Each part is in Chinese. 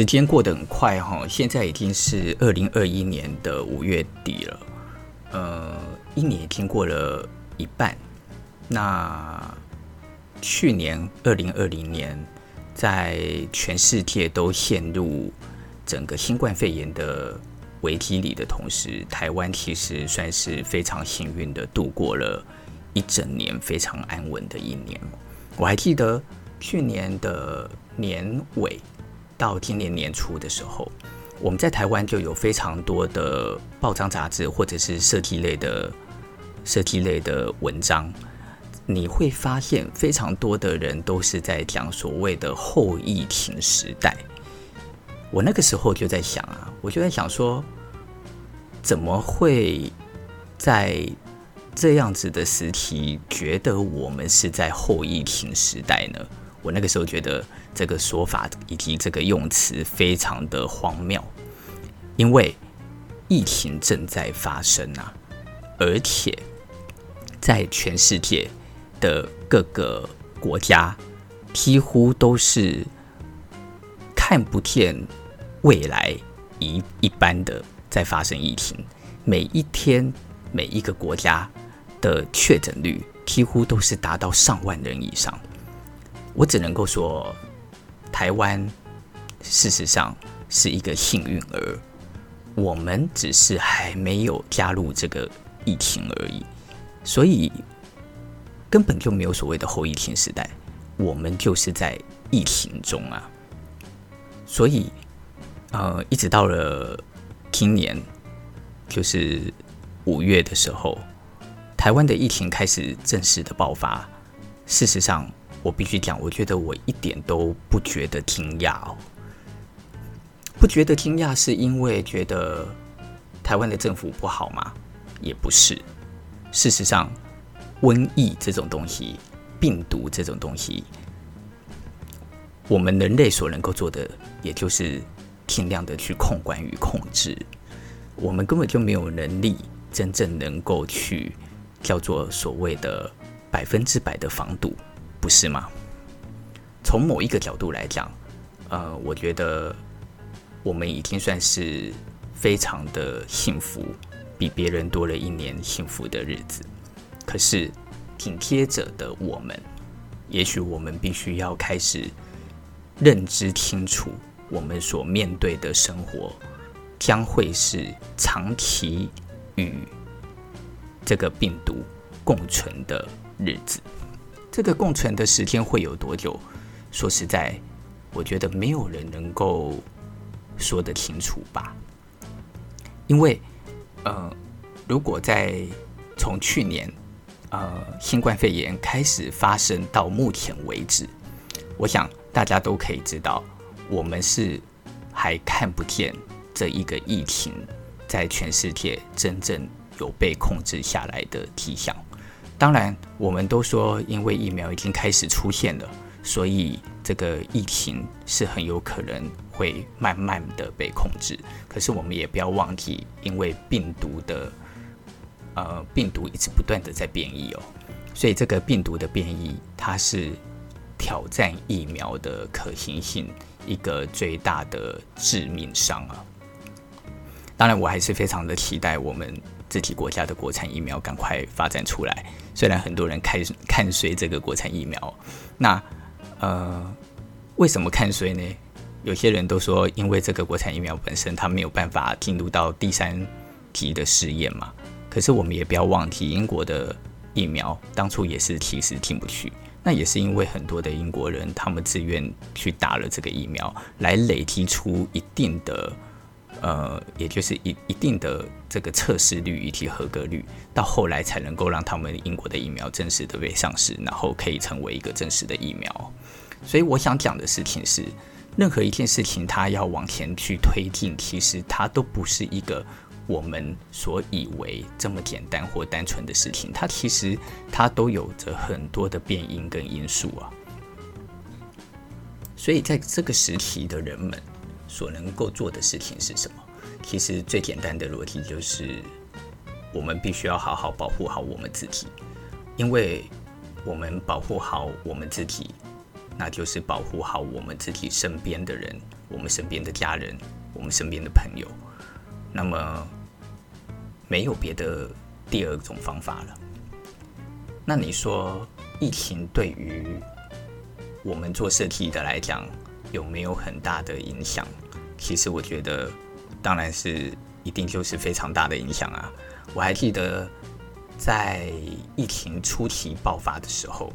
时间过得很快哈，现在已经是二零二一年的五月底了，呃，一年已经过了一半。那去年二零二零年，在全世界都陷入整个新冠肺炎的危机里的同时，台湾其实算是非常幸运的度过了一整年非常安稳的一年。我还记得去年的年尾到今年年初的时候，我们在台湾就有非常多的报章杂志或者是设计类的设计类的文章，你会发现非常多的人都是在讲所谓的后疫情时代。我那个时候就在想啊，我就在想说，怎么会在这样子的时期觉得我们是在后疫情时代呢？我那个时候觉得这个说法以及这个用词非常的荒谬，因为疫情正在发生啊，而且在全世界的各个国家几乎都是看不见。未来一一般的在发生疫情，每一天每一个国家的确诊率几乎都是达到上万人以上。我只能够说，台湾事实上是一个幸运儿，我们只是还没有加入这个疫情而已，所以根本就没有所谓的后疫情时代，我们就是在疫情中啊，所以。呃，一直到了今年，就是五月的时候，台湾的疫情开始正式的爆发。事实上，我必须讲，我觉得我一点都不觉得惊讶哦。不觉得惊讶，是因为觉得台湾的政府不好吗？也不是。事实上，瘟疫这种东西，病毒这种东西，我们人类所能够做的，也就是。尽量的去控管与控制，我们根本就没有能力真正能够去叫做所谓的百分之百的防堵，不是吗？从某一个角度来讲，呃，我觉得我们已经算是非常的幸福，比别人多了一年幸福的日子。可是紧接着的我们，也许我们必须要开始认知清楚。我们所面对的生活将会是长期与这个病毒共存的日子。这个共存的时间会有多久？说实在，我觉得没有人能够说得清楚吧。因为，呃，如果在从去年呃新冠肺炎开始发生到目前为止，我想大家都可以知道。我们是还看不见这一个疫情在全世界真正有被控制下来的迹象。当然，我们都说因为疫苗已经开始出现了，所以这个疫情是很有可能会慢慢的被控制。可是我们也不要忘记，因为病毒的呃病毒一直不断的在变异哦，所以这个病毒的变异它是挑战疫苗的可行性。一个最大的致命伤啊！当然，我还是非常的期待我们自己国家的国产疫苗赶快发展出来。虽然很多人看看衰这个国产疫苗，那呃，为什么看衰呢？有些人都说，因为这个国产疫苗本身它没有办法进入到第三级的试验嘛。可是我们也不要忘记，英国的疫苗当初也是其实进不去。那也是因为很多的英国人，他们自愿去打了这个疫苗，来累积出一定的，呃，也就是一一定的这个测试率以及合格率，到后来才能够让他们英国的疫苗正式的被上市，然后可以成为一个正式的疫苗。所以我想讲的事情是，任何一件事情它要往前去推进，其实它都不是一个。我们所以为这么简单或单纯的事情，它其实它都有着很多的变因跟因素啊。所以在这个时期的人们所能够做的事情是什么？其实最简单的逻辑就是，我们必须要好好保护好我们自己，因为我们保护好我们自己，那就是保护好我们自己身边的人，我们身边的家人，我们身边的朋友。那么没有别的第二种方法了。那你说疫情对于我们做设计的来讲有没有很大的影响？其实我觉得，当然是一定就是非常大的影响啊！我还记得在疫情初期爆发的时候，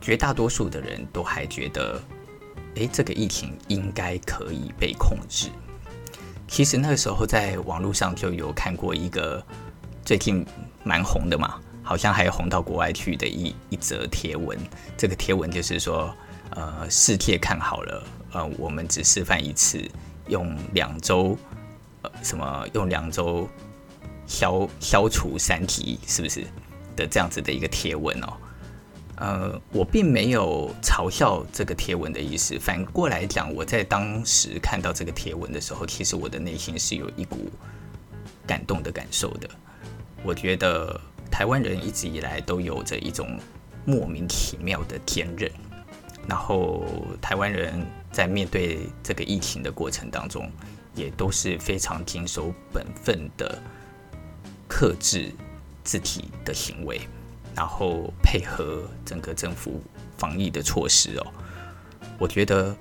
绝大多数的人都还觉得，诶，这个疫情应该可以被控制。其实那个时候在网络上就有看过一个最近蛮红的嘛。好像还红到国外去的一一则贴文，这个贴文就是说，呃，世界看好了，呃，我们只示范一次，用两周，呃，什么用两周消消除三体，是不是的这样子的一个贴文哦？呃，我并没有嘲笑这个贴文的意思，反过来讲，我在当时看到这个贴文的时候，其实我的内心是有一股感动的感受的，我觉得。台湾人一直以来都有着一种莫名其妙的坚韧，然后台湾人在面对这个疫情的过程当中，也都是非常谨守本分的，克制自己的行为，然后配合整个政府防疫的措施哦。我觉得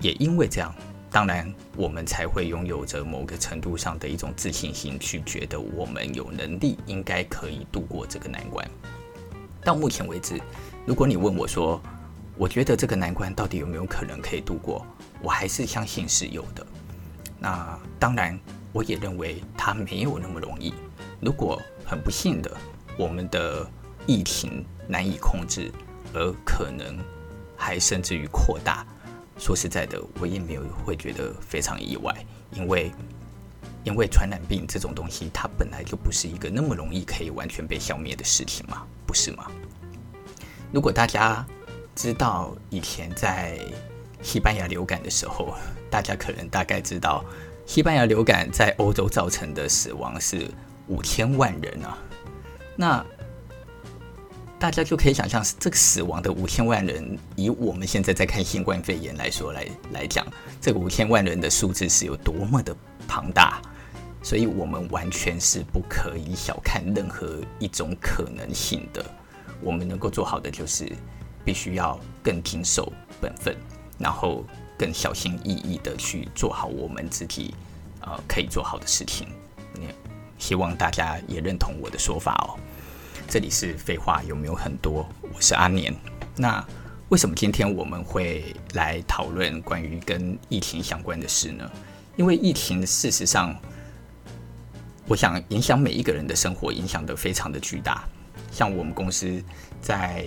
也因为这样。当然，我们才会拥有着某个程度上的一种自信心，去觉得我们有能力，应该可以度过这个难关。到目前为止，如果你问我说，我觉得这个难关到底有没有可能可以度过，我还是相信是有的。那当然，我也认为它没有那么容易。如果很不幸的，我们的疫情难以控制，而可能还甚至于扩大。说实在的，我也没有会觉得非常意外，因为因为传染病这种东西，它本来就不是一个那么容易可以完全被消灭的事情嘛，不是吗？如果大家知道以前在西班牙流感的时候，大家可能大概知道西班牙流感在欧洲造成的死亡是五千万人啊，那。大家就可以想象，这个死亡的五千万人，以我们现在在看新冠肺炎来说来来讲，这个五千万人的数字是有多么的庞大，所以我们完全是不可以小看任何一种可能性的。我们能够做好的就是，必须要更谨守本分，然后更小心翼翼的去做好我们自己呃可以做好的事情。希望大家也认同我的说法哦。这里是废话有没有很多？我是阿年。那为什么今天我们会来讨论关于跟疫情相关的事呢？因为疫情事实上，我想影响每一个人的生活，影响得非常的巨大。像我们公司在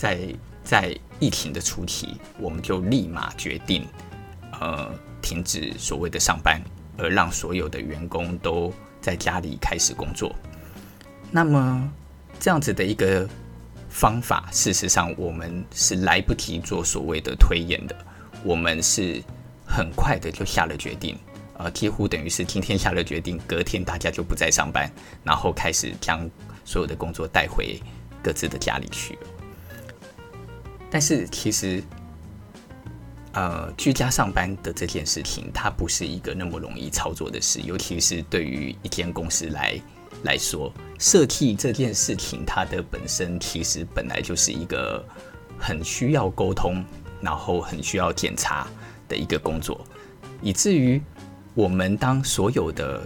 在在疫情的初期，我们就立马决定，呃，停止所谓的上班，而让所有的员工都在家里开始工作。那么，这样子的一个方法，事实上我们是来不及做所谓的推演的，我们是很快的就下了决定，呃，几乎等于是今天下了决定，隔天大家就不再上班，然后开始将所有的工作带回各自的家里去。但是其实，呃，居家上班的这件事情，它不是一个那么容易操作的事，尤其是对于一间公司来来说。设计这件事情，它的本身其实本来就是一个很需要沟通，然后很需要检查的一个工作，以至于我们当所有的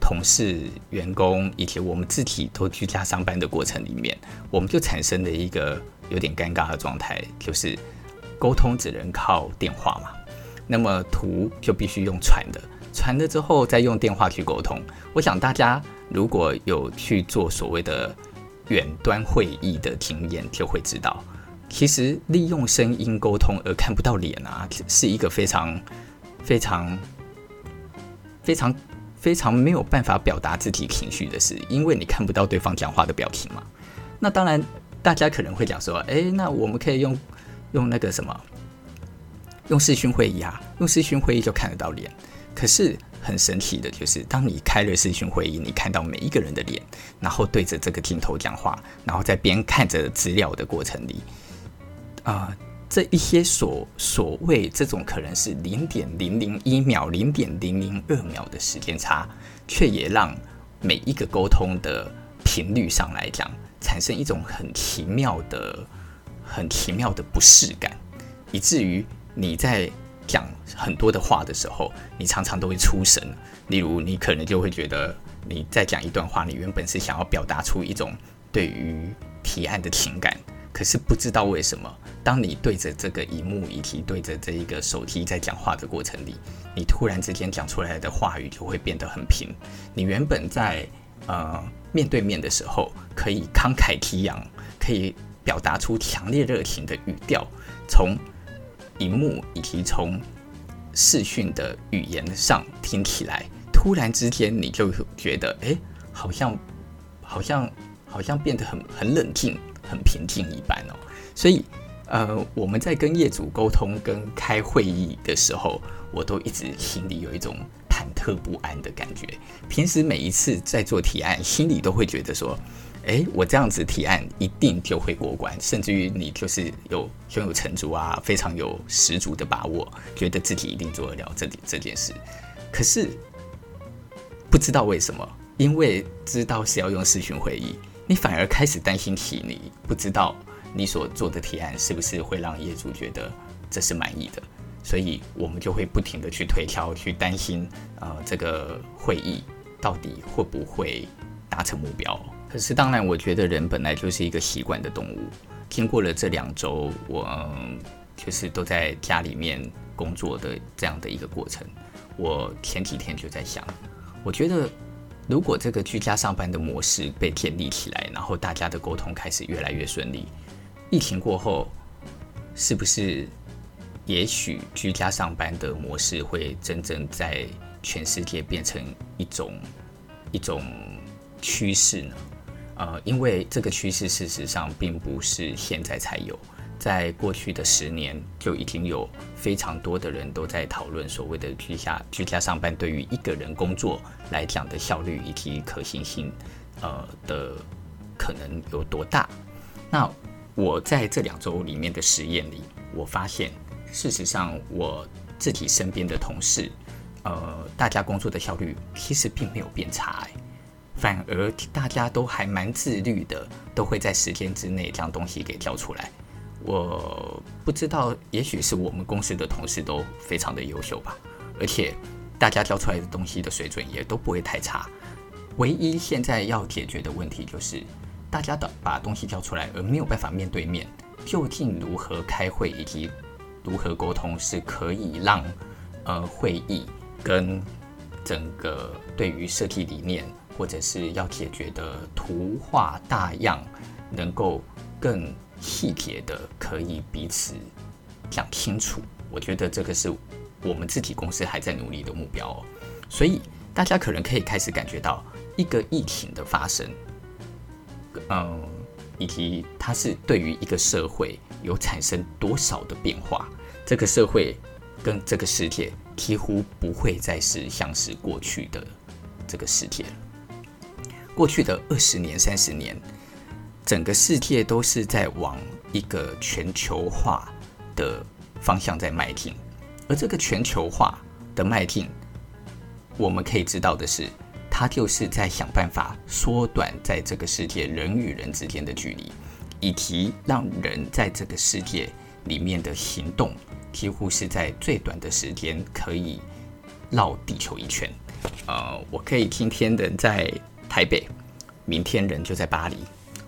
同事、员工以及我们自己都居家上班的过程里面，我们就产生了一个有点尴尬的状态，就是沟通只能靠电话嘛，那么图就必须用传的，传了之后再用电话去沟通。我想大家。如果有去做所谓的远端会议的经验，就会知道，其实利用声音沟通而看不到脸啊，是一个非常、非常、非常、非常没有办法表达自己情绪的事，因为你看不到对方讲话的表情嘛。那当然，大家可能会讲说，哎，那我们可以用用那个什么，用视讯会议啊，用视讯会议就看得到脸，可是。很神奇的就是，当你开了视讯会议，你看到每一个人的脸，然后对着这个镜头讲话，然后在边看着资料的过程里，啊、呃，这一些所所谓这种可能是零点零零一秒、零点零零二秒的时间差，却也让每一个沟通的频率上来讲，产生一种很奇妙的、很奇妙的不适感，以至于你在讲很多的话的时候，你常常都会出神。例如，你可能就会觉得你在讲一段话，你原本是想要表达出一种对于提案的情感，可是不知道为什么，当你对着这个荧幕以及对着这一个手机在讲话的过程里，你突然之间讲出来的话语就会变得很平。你原本在呃面对面的时候，可以慷慨激昂，可以表达出强烈热情的语调，从荧幕以及从视讯的语言上听起来，突然之间你就觉得，哎，好像，好像，好像变得很很冷静、很平静一般哦。所以，呃，我们在跟业主沟通、跟开会议的时候，我都一直心里有一种忐忑不安的感觉。平时每一次在做提案，心里都会觉得说。诶，我这样子提案一定就会过关，甚至于你就是有胸有成竹啊，非常有十足的把握，觉得自己一定做得了这这件事。可是不知道为什么，因为知道是要用视讯会议，你反而开始担心起你不知道你所做的提案是不是会让业主觉得这是满意的，所以我们就会不停地去推敲，去担心，呃，这个会议到底会不会达成目标。可是，当然，我觉得人本来就是一个习惯的动物。经过了这两周，我就是都在家里面工作的这样的一个过程。我前几天就在想，我觉得如果这个居家上班的模式被建立起来，然后大家的沟通开始越来越顺利，疫情过后，是不是也许居家上班的模式会真正在全世界变成一种一种趋势呢？呃，因为这个趋势事实上并不是现在才有，在过去的十年就已经有非常多的人都在讨论所谓的居家居家上班对于一个人工作来讲的效率以及可行性，呃的可能有多大。那我在这两周里面的实验里，我发现事实上我自己身边的同事，呃，大家工作的效率其实并没有变差欸。反而大家都还蛮自律的，都会在时间之内将东西给交出来。我不知道，也许是我们公司的同事都非常的优秀吧，而且大家交出来的东西的水准也都不会太差。唯一现在要解决的问题就是，大家的把东西交出来，而没有办法面对面，究竟如何开会以及如何沟通，是可以让呃会议跟整个对于设计理念。或者是要解决的图画大样，能够更细节的可以彼此讲清楚。我觉得这个是我们自己公司还在努力的目标哦。所以大家可能可以开始感觉到一个疫情的发生，嗯，以及它是对于一个社会有产生多少的变化。这个社会跟这个世界几乎不会再是像是过去的这个世界了。过去的二十年、三十年，整个世界都是在往一个全球化的方向在迈进，而这个全球化的迈进，我们可以知道的是，它就是在想办法缩短在这个世界人与人之间的距离，以及让人在这个世界里面的行动，几乎是在最短的时间可以绕地球一圈。呃，我可以今天的在。台北，明天人就在巴黎，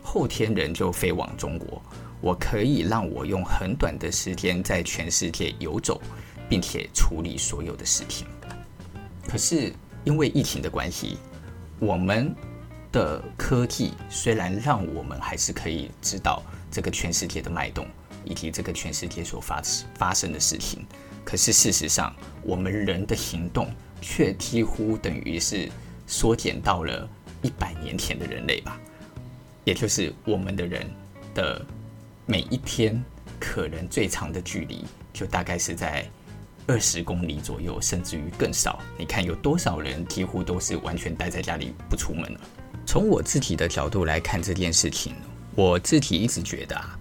后天人就飞往中国。我可以让我用很短的时间在全世界游走，并且处理所有的事情。可是因为疫情的关系，我们的科技虽然让我们还是可以知道这个全世界的脉动，以及这个全世界所发发生的事情，可是事实上，我们人的行动却几乎等于是缩减到了。一百年前的人类吧，也就是我们的人的每一天，可能最长的距离就大概是在二十公里左右，甚至于更少。你看有多少人几乎都是完全待在家里不出门了。从我自己的角度来看这件事情，我自己一直觉得啊，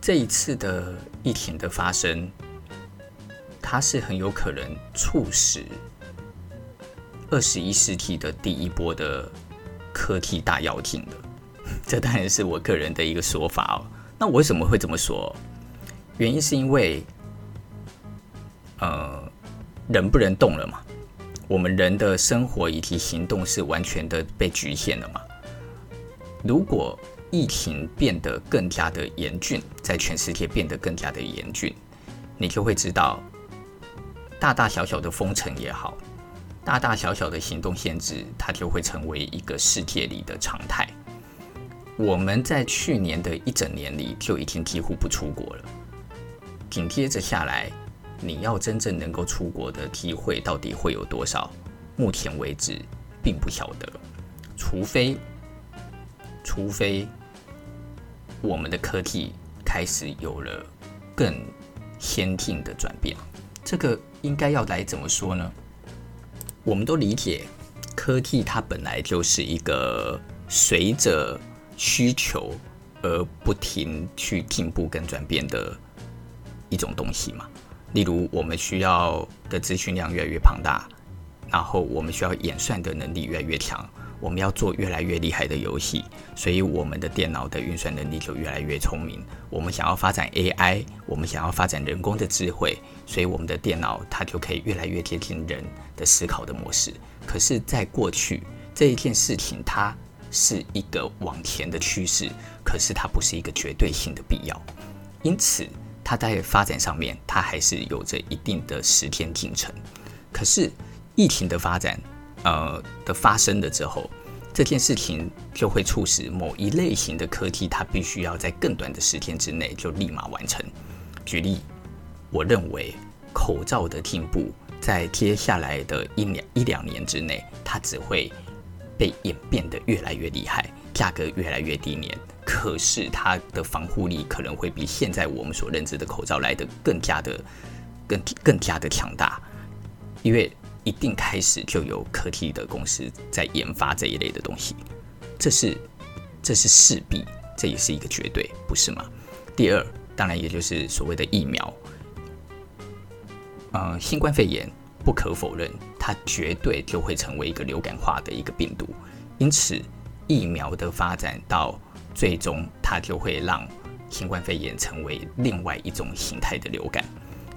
这一次的疫情的发生，它是很有可能促使二十一世纪的第一波的科技大跃进的。这当然是我个人的一个说法哦。那我为什么会这么说？原因是因为，人不能动了嘛。我们人的生活以及行动是完全的被局限了嘛。如果疫情变得更加的严峻，在全世界变得更加的严峻，你就会知道，大大小小的封城也好，大大小小的行动限制，它就会成为一个世界里的常态。我们在去年的一整年里就已经几乎不出国了，紧接着下来，你要真正能够出国的机会到底会有多少？目前为止并不晓得，除非。除非我们的科技开始有了更先进的转变，这个应该要来怎么说呢？我们都理解，科技它本来就是一个随着需求而不停去进步跟转变的一种东西嘛。例如，我们需要的资讯量越来越庞大，然后我们需要演算的能力越来越强。我们要做越来越厉害的游戏，所以我们的电脑的运算能力就越来越聪明。我们想要发展 AI，我们想要发展人工的智慧，所以我们的电脑它就可以越来越接近人的思考的模式。可是，在过去这一件事情，它是一个往前的趋势，可是它不是一个绝对性的必要。因此，它在发展上面，它还是有着一定的时间进程。可是，疫情的发展。呃的发生了之后，这件事情就会促使某一类型的科技，它必须要在更短的时间之内就立马完成。举例，我认为口罩的进步，在接下来的一两一两年之内，它只会被演变得越来越厉害，价格越来越低廉。可是它的防护力可能会比现在我们所认知的口罩来得更加的更更加的强大，因为。一定开始就有科技的公司在研发这一类的东西，这是这是势必，这也是一个绝对，不是吗？第二，当然也就是所谓的疫苗，呃，新冠肺炎不可否认，它绝对就会成为一个流感化的一个病毒，因此疫苗的发展到最终，它就会让新冠肺炎成为另外一种形态的流感。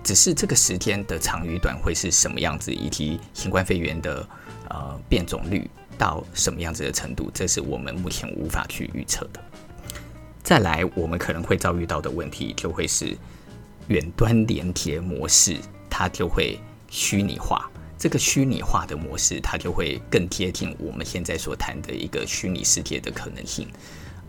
只是这个时间的长与短会是什么样子，以及新冠肺炎的呃变种率到什么样子的程度，这是我们目前无法去预测的。再来，我们可能会遭遇到的问题就会是远端连接模式，它就会虚拟化。这个虚拟化的模式，它就会更贴近我们现在所谈的一个虚拟世界的可能性。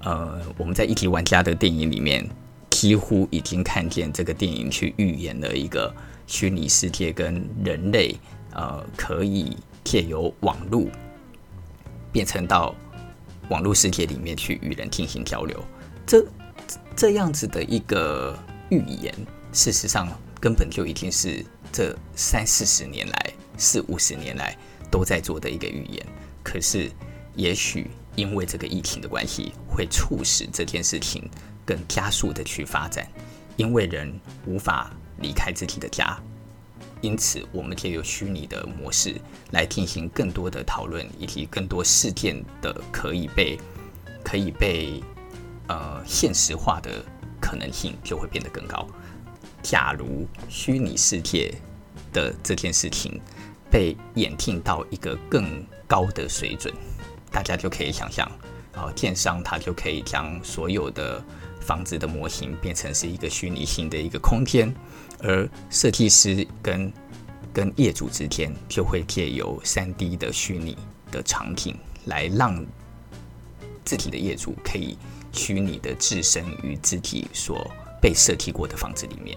呃，我们在一级玩家的电影里面。几乎已经看见这个电影去预言了一个虚拟世界跟人类，呃，可以借由网络变成到网络世界里面去与人进行交流。这这样子的一个预言，事实上根本就已经是这三四十年来、四五十年来都在做的一个预言。可是，也许因为这个疫情的关系，会促使这件事情。更加速的去发展，因为人无法离开自己的家，因此我们借由虚拟的模式来进行更多的讨论，以及更多事件的可以被可以被呃现实化的可能性就会变得更高。假如虚拟世界的这件事情被演进到一个更高的水准，大家就可以想象，啊，电商它就可以将所有的房子的模型变成是一个虚拟性的一个空间，而设计师跟跟业主之间就会借由 3D 的虚拟的场景来让自己的业主可以虚拟的置身于自己所被设计过的房子里面。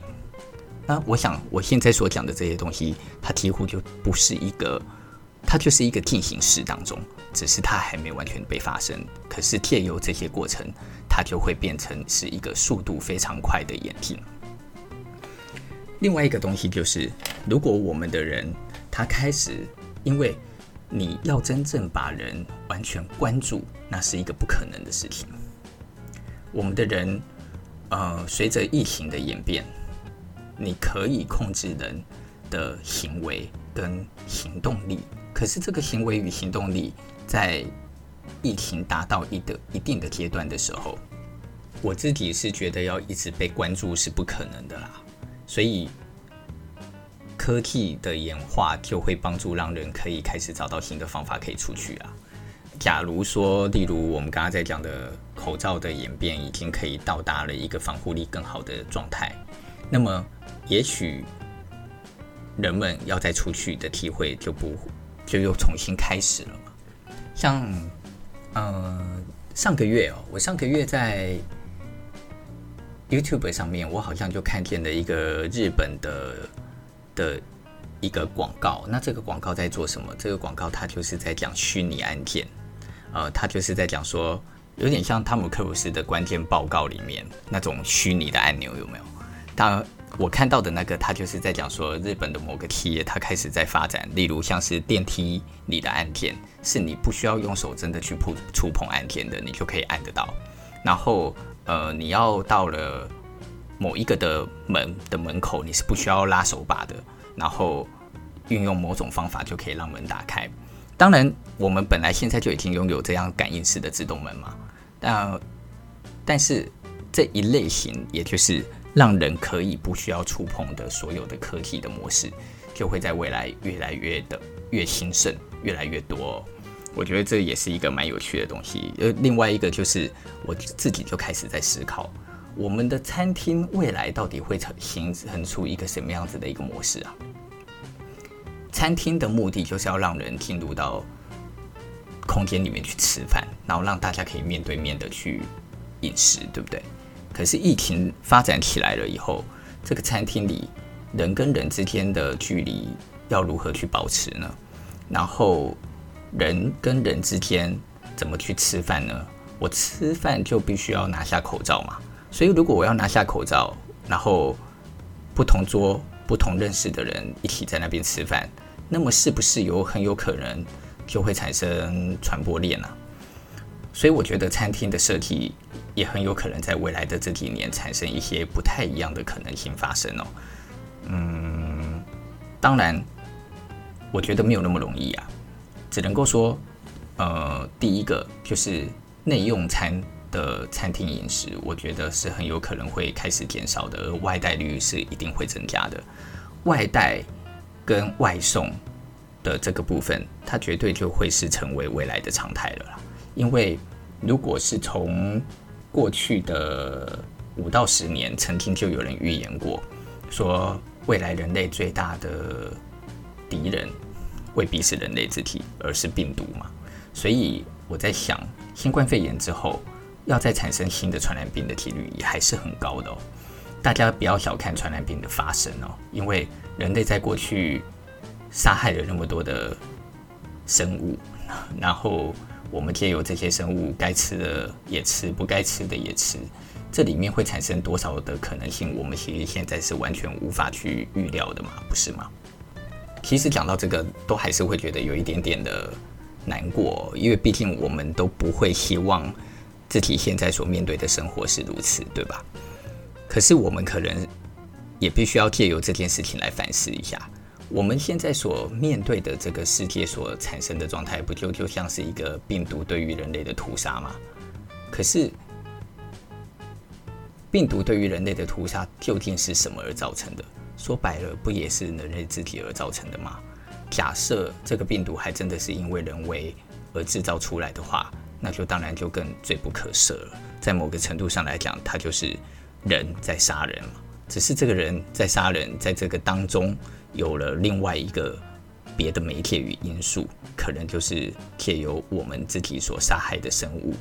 那我想我现在所讲的这些东西，它几乎就不是一个。它就是一个进行式当中，只是它还没完全被发生。可是借由这些过程，它就会变成是一个速度非常快的演进。另外一个东西就是，如果我们的人他开始，因为你要真正把人完全关注，那是一个不可能的事情。我们的人，呃，随着疫情的演变，你可以控制人的行为跟行动力。可是这个行为与行动力，在疫情达到一的一定的阶段的时候，我自己是觉得要一直被关注是不可能的啦。所以科技的演化就会帮助让人可以开始找到新的方法可以出去啊。假如说，例如我们刚刚在讲的口罩的演变已经可以到达了一个防护力更好的状态，那么也许人们要再出去的机会就不就又重新开始了嘛。像，呃，上个月哦，我上个月在 YouTube 上面，我好像就看见了一个日本的的一个广告。那这个广告在做什么？这个广告它就是在讲虚拟案件。呃，它就是在讲说，有点像汤姆克鲁斯的关键报告里面那种虚拟的按钮有没有？当，我看到的那个，他就是在讲说，日本的某个企业，他开始在发展，例如像是电梯里的按键，是你不需要用手真的去碰触碰按键的，你就可以按得到。然后，呃，你要到了某一个的门的门口，你是不需要拉手把的，然后运用某种方法就可以让门打开。当然，我们本来现在就已经拥有这样感应式的自动门嘛。但但是这一类型，也就是让人可以不需要触碰的所有的科技的模式，就会在未来越来越的越兴盛，越来越多。我觉得这也是一个蛮有趣的东西。呃，另外一个就是我自己就开始在思考，我们的餐厅未来到底会成形成出一个什么样子的一个模式啊？餐厅的目的就是要让人进入到空间里面去吃饭，然后让大家可以面对面的去饮食，对不对？可是疫情发展起来了以后，这个餐厅里人跟人之间的距离要如何去保持呢？然后人跟人之间怎么去吃饭呢？我吃饭就必须要拿下口罩嘛，所以如果我要拿下口罩，然后不同桌不同认识的人一起在那边吃饭。那么是不是有很有可能就会产生传播链呢？所以我觉得餐厅的设计也很有可能在未来的这几年产生一些不太一样的可能性发生哦。嗯，当然，我觉得没有那么容易啊，只能够说，呃，第一个就是内用餐的餐厅饮食，我觉得是很有可能会开始减少的，而外带率是一定会增加的，外带。跟外送的这个部分，它绝对就会是成为未来的常态了啦。因为如果是从过去的五到十年，曾经就有人预言过，说未来人类最大的敌人未必是人类自体，而是病毒嘛。所以我在想，新冠肺炎之后，要再产生新的传染病的几率也还是很高的哦。大家不要小看传染病的发生哦，因为人类在过去杀害了那么多的生物，然后我们借由这些生物，该吃的也吃，不该吃的也吃，这里面会产生多少的可能性，我们其实现在是完全无法去预料的嘛，不是吗？其实讲到这个，都还是会觉得有一点点的难过，因为毕竟我们都不会希望自己现在所面对的生活是如此，对吧？可是我们可能也必须要借由这件事情来反思一下，我们现在所面对的这个世界所产生的状态，不就就像是一个病毒对于人类的屠杀吗？可是，病毒对于人类的屠杀究竟是什么而造成的？说白了，不也是人类自己而造成的吗？假设这个病毒还真的是因为人为而制造出来的话，那就当然就更罪不可赦了。在某个程度上来讲，它就是。人在杀人嘛，只是这个人在杀人，在这个当中有了另外一个别的媒介与因素，可能就是借由我们自己所杀害的生物、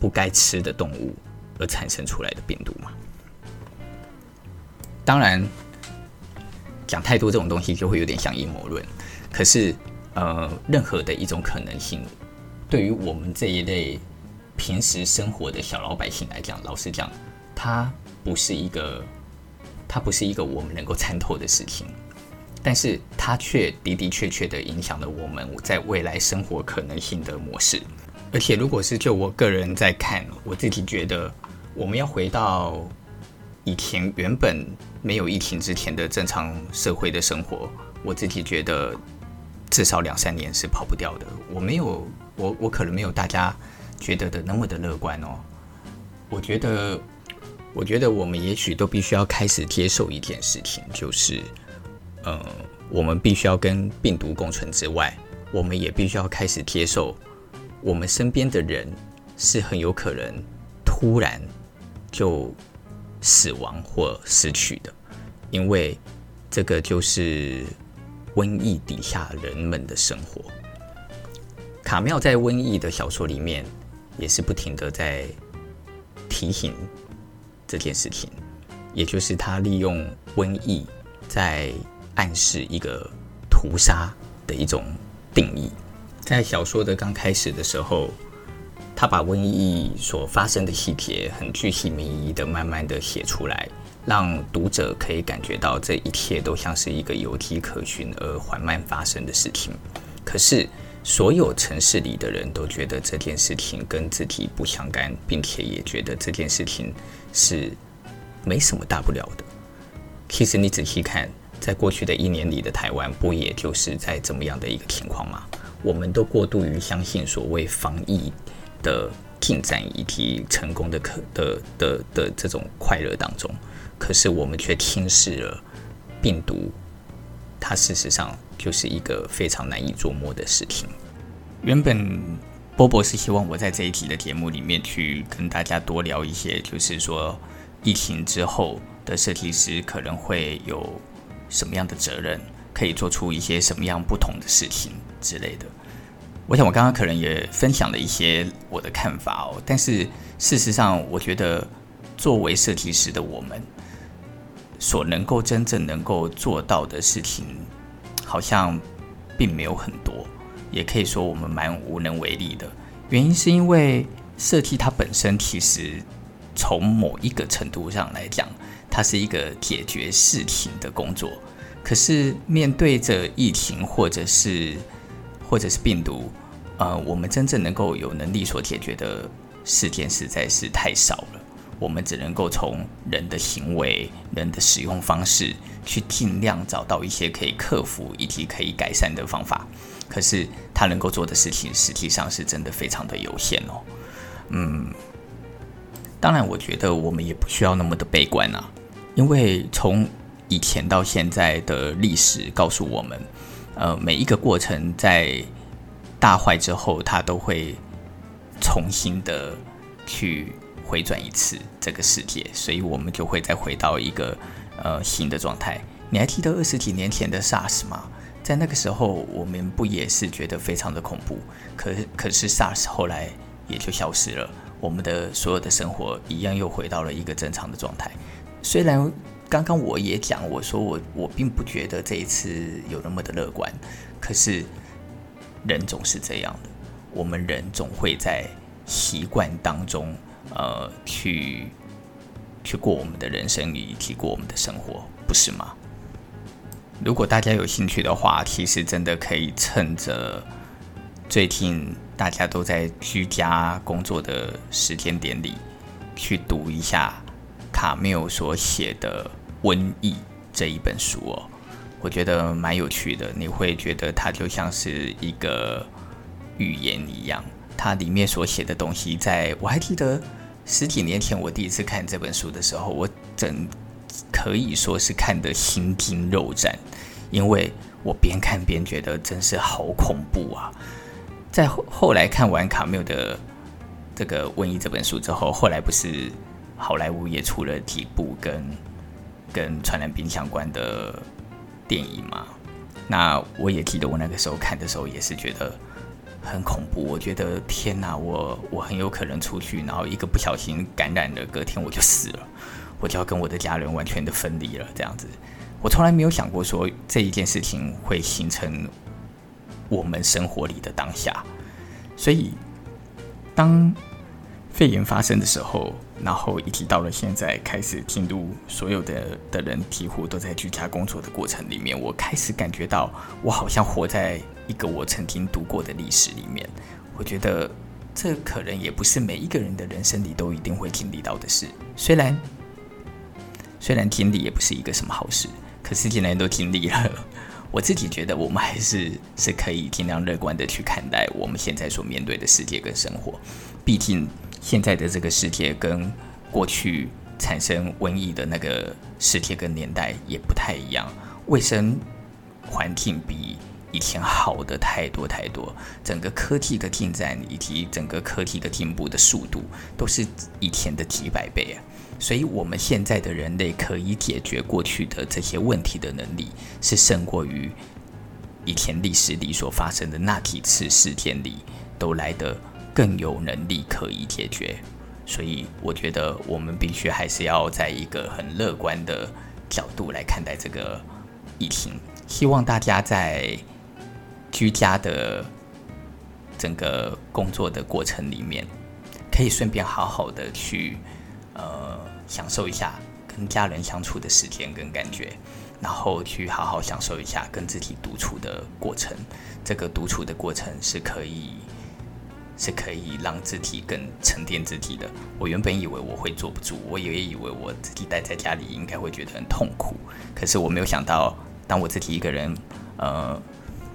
不该吃的动物而产生出来的病毒嘛。当然，讲太多这种东西就会有点像阴谋论。可是，呃，任何的一种可能性，对于我们这一类平时生活的小老百姓来讲，老实讲，它。不是一个，它不是一个我们能够参透的事情，但是它却的的确确的影响了我们在未来生活可能性的模式。而且，如果是就我个人在看，我自己觉得，我们要回到以前原本没有疫情之前的正常社会的生活，我自己觉得至少两三年是跑不掉的。我没有，我我可能没有大家觉得的那么的乐观哦。我觉得，我觉得我们也许都必须要开始接受一件事情，就是，呃，我们必须要跟病毒共存之外，我们也必须要开始接受我们身边的人是很有可能突然就。死亡或失去的，因为这个就是瘟疫底下人们的生活。卡缪在瘟疫的小说里面也是不停地在提醒这件事情，也就是他利用瘟疫在暗示一个屠杀的一种定义。在小说的刚开始的时候。他把瘟疫所发生的细节很具细靡遗的慢慢的写出来，让读者可以感觉到这一切都像是一个有迹可循而缓慢发生的事情。可是，所有城市里的人都觉得这件事情跟自己不相干，并且也觉得这件事情是没什么大不了的。其实你仔细看，在过去的一年里的台湾，不也就是在怎么样的一个情况吗？我们都过度于相信所谓防疫。的进展以及成功的可的的的这种快乐当中，可是我们却轻视了病毒，它事实上就是一个非常难以捉摸的事情。原本波波是希望我在这一集的节目里面去跟大家多聊一些，就是说疫情之后的设计师可能会有什么样的责任，可以做出一些什么样不同的事情之类的。我想，我刚刚可能也分享了一些我的看法哦，但是事实上，我觉得作为设计师的我们，所能够真正能够做到的事情，好像并没有很多，也可以说我们蛮无能为力的。原因是因为设计它本身其实从某一个程度上来讲，它是一个解决事情的工作，可是面对着疫情或者是或者是病毒，呃，我们真正能够有能力所解决的事件实在是太少了。我们只能够从人的行为、人的使用方式，去尽量找到一些可以克服以及可以改善的方法。可是他能够做的事情，实际上是真的非常的有限哦。嗯，当然，我觉得我们也不需要那么的悲观啊，因为从以前到现在的历史告诉我们。呃，每一个过程在大坏之后，它都会重新的去回转一次这个世界，所以我们就会再回到一个呃新的状态。你还记得二十几年前的 SARS 吗？在那个时候，我们不也是觉得非常的恐怖？可可是 SARS 后来也就消失了，我们的所有的生活一样又回到了一个正常的状态，虽然。刚刚我也讲，我说我我并不觉得这一次有那么的乐观，可是人总是这样的，我们人总会在习惯当中，呃，去去过我们的人生，以及过我们的生活，不是吗？如果大家有兴趣的话，其实真的可以趁着最近大家都在居家工作的时间点里，去读一下。卡缪所写的《瘟疫》这一本书哦，我觉得蛮有趣的。你会觉得它就像是一个语言一样，它里面所写的东西，在我还记得十几年前我第一次看这本书的时候，我整可以说是看得心惊肉战，因为我边看边觉得真是好恐怖啊。在后后来看完卡缪的这个《瘟疫》这本书之后，后来不是。好莱坞也出了几部跟跟传染病相关的电影嘛。那我也记得我那个时候看的时候也是觉得很恐怖。我觉得天哪，我我很有可能出去，然后一个不小心感染了，隔天我就死了，我就要跟我的家人完全的分离了。这样子，我从来没有想过说这一件事情会形成我们生活里的当下。所以当肺炎发生的时候，然后一直到了现在，开始进入所有的的人几乎都在居家工作的过程里面，我开始感觉到我好像活在一个我曾经读过的历史里面。我觉得这可能也不是每一个人的人生里都一定会经历到的事。虽然虽然经历也不是一个什么好事，可是既然都经历了，我自己觉得我们还是是可以尽量乐观的去看待我们现在所面对的世界跟生活。毕竟现在的这个世界跟过去产生瘟疫的那个世界跟年代也不太一样，卫生环境比以前好的太多太多，整个科技的进展以及整个科技的进步的速度都是以前的几百倍啊！所以，我们现在的人类可以解决过去的这些问题的能力，是胜过于以前历史里所发生的那几次事件里都来得更有能力可以解决。所以，我觉得我们必须还是要在一个很乐观的角度来看待这个疫情。希望大家在。居家的整个工作的过程里面，可以顺便好好的去呃享受一下跟家人相处的时间跟感觉，然后去好好享受一下跟自己独处的过程。这个独处的过程是可以是可以让自己更沉淀自己的。我原本以为我会坐不住，我也以为我自己待在家里应该会觉得很痛苦，可是我没有想到，当我自己一个人呃。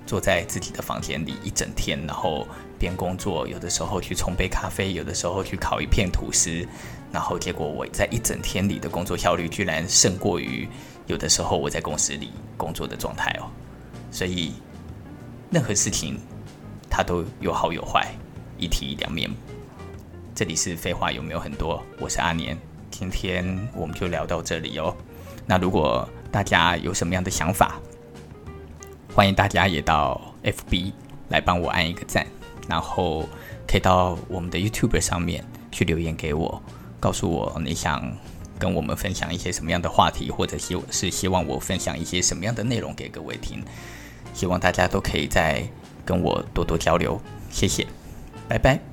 坐在自己的房间里一整天，然后边工作，有的时候去冲杯咖啡，有的时候去烤一片吐司，然后结果我在一整天里的工作效率居然胜过于有的时候我在公司里工作的状态哦。所以任何事情它都有好有坏，一体两面。这里是废话有没有很多？我是阿年，今天我们就聊到这里哦。那如果大家有什么样的想法，欢迎大家也到 FB 来帮我按一个赞，然后可以到我们的 YouTube 上面去留言给我，告诉我你想跟我们分享一些什么样的话题，或者希是希望我分享一些什么样的内容给各位听。希望大家都可以再跟我多多交流，谢谢，拜拜。